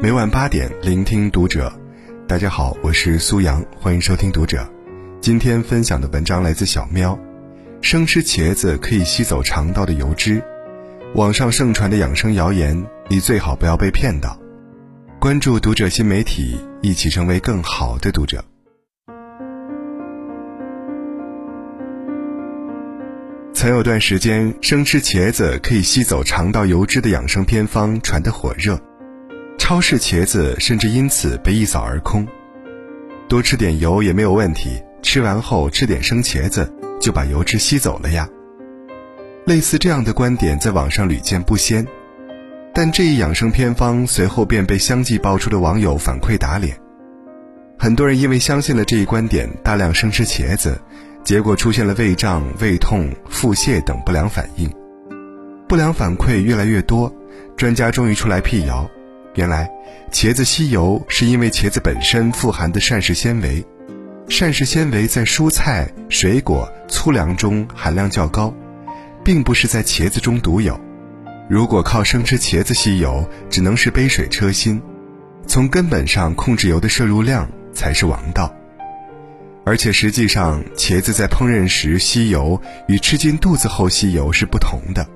每晚八点，聆听读者。大家好，我是苏阳，欢迎收听读者。今天分享的文章来自小喵。生吃茄子可以吸走肠道的油脂，网上盛传的养生谣言，你最好不要被骗到。关注读者新媒体，一起成为更好的读者。曾有段时间，生吃茄子可以吸走肠道油脂的养生偏方传得火热，超市茄子甚至因此被一扫而空。多吃点油也没有问题，吃完后吃点生茄子就把油脂吸走了呀。类似这样的观点在网上屡见不鲜，但这一养生偏方随后便被相继爆出的网友反馈打脸。很多人因为相信了这一观点，大量生吃茄子。结果出现了胃胀、胃痛、腹泻等不良反应，不良反馈越来越多，专家终于出来辟谣。原来，茄子吸油是因为茄子本身富含的膳食纤维，膳食纤维在蔬菜、水果、粗粮中含量较高，并不是在茄子中独有。如果靠生吃茄子吸油，只能是杯水车薪，从根本上控制油的摄入量才是王道。而且实际上，茄子在烹饪时吸油与吃进肚子后吸油是不同的。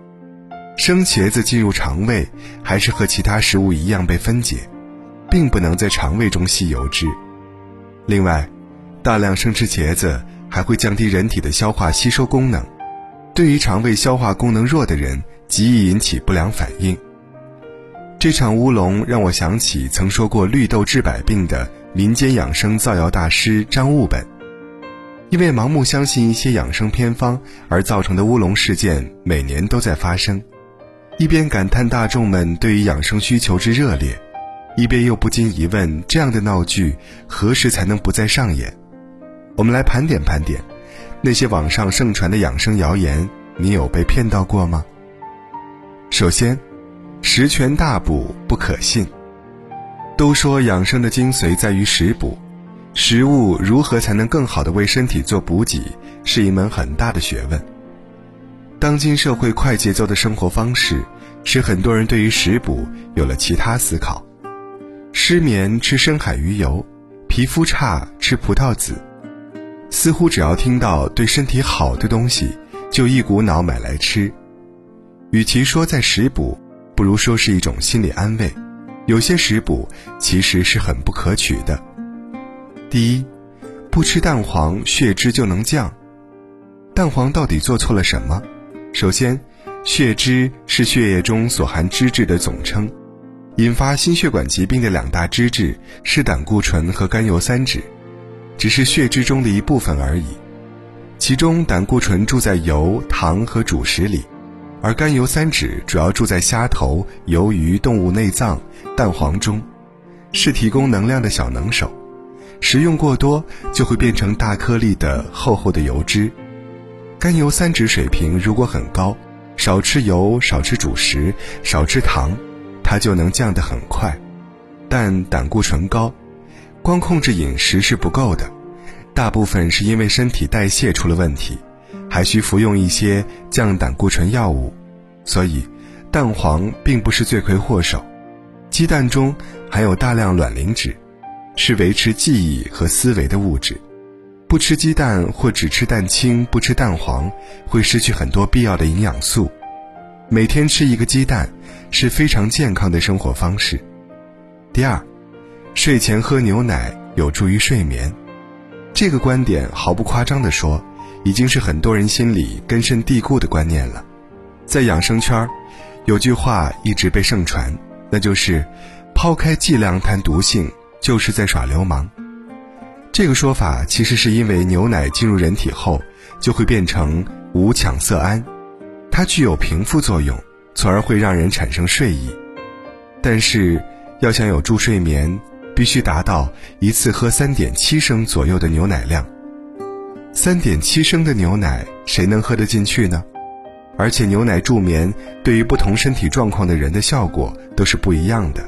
生茄子进入肠胃，还是和其他食物一样被分解，并不能在肠胃中吸油脂。另外，大量生吃茄子还会降低人体的消化吸收功能，对于肠胃消化功能弱的人，极易引起不良反应。这场乌龙让我想起曾说过“绿豆治百病”的民间养生造谣大师张悟本。因为盲目相信一些养生偏方而造成的乌龙事件，每年都在发生。一边感叹大众们对于养生需求之热烈，一边又不禁疑问：这样的闹剧何时才能不再上演？我们来盘点盘点，那些网上盛传的养生谣言，你有被骗到过吗？首先，十全大补不可信。都说养生的精髓在于食补。食物如何才能更好的为身体做补给，是一门很大的学问。当今社会快节奏的生活方式，使很多人对于食补有了其他思考。失眠吃深海鱼油，皮肤差吃葡萄籽，似乎只要听到对身体好的东西，就一股脑买来吃。与其说在食补，不如说是一种心理安慰。有些食补其实是很不可取的。第一，不吃蛋黄血脂就能降。蛋黄到底做错了什么？首先，血脂是血液中所含脂质的总称，引发心血管疾病的两大脂质是胆固醇和甘油三酯，只是血脂中的一部分而已。其中，胆固醇住在油、糖和主食里，而甘油三酯主要住在虾头、鱿鱼、动物内脏、蛋黄中，是提供能量的小能手。食用过多就会变成大颗粒的厚厚的油脂，甘油三酯水平如果很高，少吃油、少吃主食、少吃糖，它就能降得很快。但胆固醇高，光控制饮食是不够的，大部分是因为身体代谢出了问题，还需服用一些降胆固醇药物。所以，蛋黄并不是罪魁祸首，鸡蛋中含有大量卵磷脂。是维持记忆和思维的物质，不吃鸡蛋或只吃蛋清不吃蛋黄，会失去很多必要的营养素。每天吃一个鸡蛋是非常健康的生活方式。第二，睡前喝牛奶有助于睡眠，这个观点毫不夸张地说，已经是很多人心里根深蒂固的观念了。在养生圈，有句话一直被盛传，那就是抛开剂量谈毒性。就是在耍流氓。这个说法其实是因为牛奶进入人体后就会变成五羟色胺，它具有平复作用，从而会让人产生睡意。但是要想有助睡眠，必须达到一次喝三点七升左右的牛奶量。三点七升的牛奶谁能喝得进去呢？而且牛奶助眠对于不同身体状况的人的效果都是不一样的。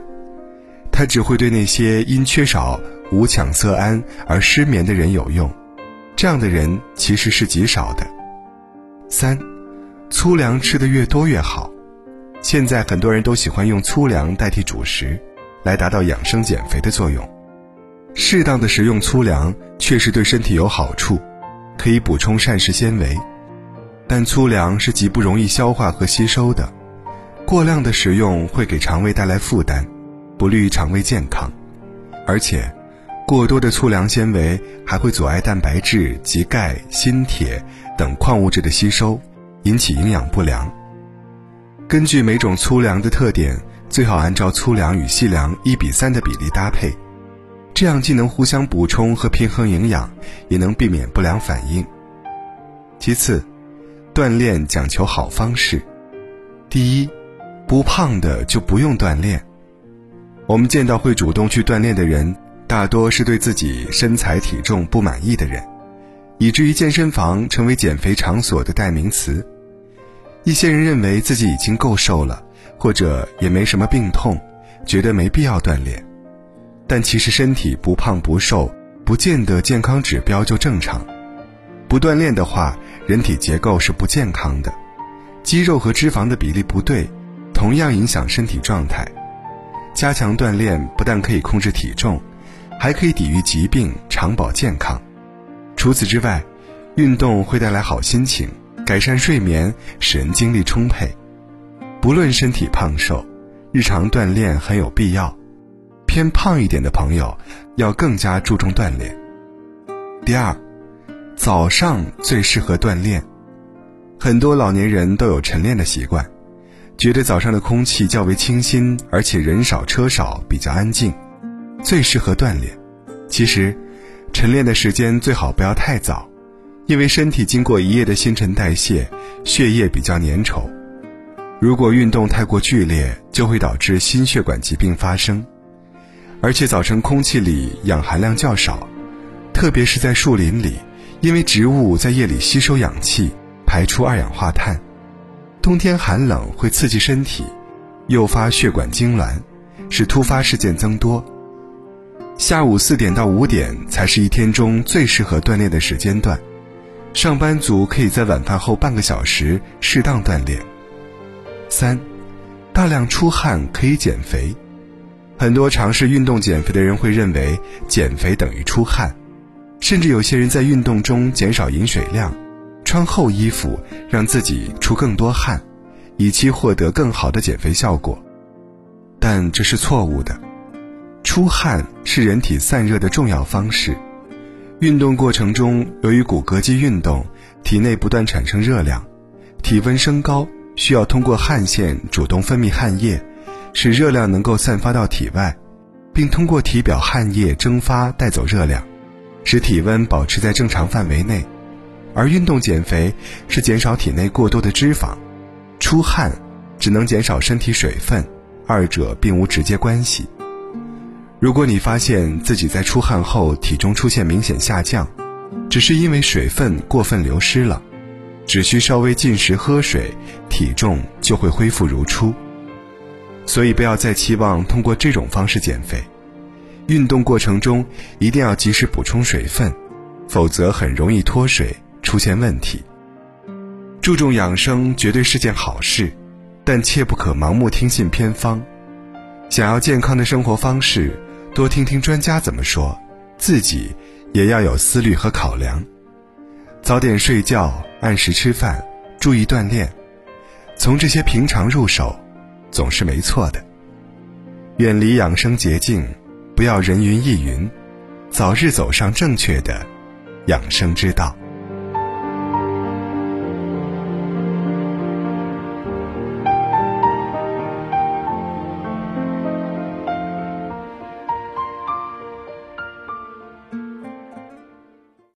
它只会对那些因缺少无羟色胺而失眠的人有用，这样的人其实是极少的。三，粗粮吃的越多越好。现在很多人都喜欢用粗粮代替主食，来达到养生减肥的作用。适当的食用粗粮确实对身体有好处，可以补充膳食纤维，但粗粮是极不容易消化和吸收的，过量的食用会给肠胃带来负担，不利于肠胃健康，而且。过多的粗粮纤维还会阻碍蛋白质及钙、锌、铁等矿物质的吸收，引起营养不良。根据每种粗粮的特点，最好按照粗粮与细粮一比三的比例搭配，这样既能互相补充和平衡营养，也能避免不良反应。其次，锻炼讲求好方式。第一，不胖的就不用锻炼。我们见到会主动去锻炼的人。大多是对自己身材体重不满意的人，以至于健身房成为减肥场所的代名词。一些人认为自己已经够瘦了，或者也没什么病痛，觉得没必要锻炼。但其实身体不胖不瘦，不见得健康指标就正常。不锻炼的话，人体结构是不健康的，肌肉和脂肪的比例不对，同样影响身体状态。加强锻炼不但可以控制体重。还可以抵御疾病，长保健康。除此之外，运动会带来好心情，改善睡眠，使人精力充沛。不论身体胖瘦，日常锻炼很有必要。偏胖一点的朋友，要更加注重锻炼。第二，早上最适合锻炼。很多老年人都有晨练的习惯，觉得早上的空气较为清新，而且人少车少，比较安静。最适合锻炼，其实，晨练的时间最好不要太早，因为身体经过一夜的新陈代谢，血液比较粘稠。如果运动太过剧烈，就会导致心血管疾病发生。而且早晨空气里氧含量较少，特别是在树林里，因为植物在夜里吸收氧气，排出二氧化碳。冬天寒冷会刺激身体，诱发血管痉挛，使突发事件增多。下午四点到五点才是一天中最适合锻炼的时间段，上班族可以在晚饭后半个小时适当锻炼。三，大量出汗可以减肥，很多尝试运动减肥的人会认为减肥等于出汗，甚至有些人在运动中减少饮水量，穿厚衣服让自己出更多汗，以期获得更好的减肥效果，但这是错误的。出汗是人体散热的重要方式。运动过程中，由于骨骼肌运动，体内不断产生热量，体温升高，需要通过汗腺主动分泌汗液，使热量能够散发到体外，并通过体表汗液蒸发带走热量，使体温保持在正常范围内。而运动减肥是减少体内过多的脂肪，出汗只能减少身体水分，二者并无直接关系。如果你发现自己在出汗后体重出现明显下降，只是因为水分过分流失了，只需稍微进食喝水，体重就会恢复如初。所以不要再期望通过这种方式减肥，运动过程中一定要及时补充水分，否则很容易脱水出现问题。注重养生绝对是件好事，但切不可盲目听信偏方。想要健康的生活方式。多听听专家怎么说，自己也要有思虑和考量。早点睡觉，按时吃饭，注意锻炼，从这些平常入手，总是没错的。远离养生捷径，不要人云亦云，早日走上正确的养生之道。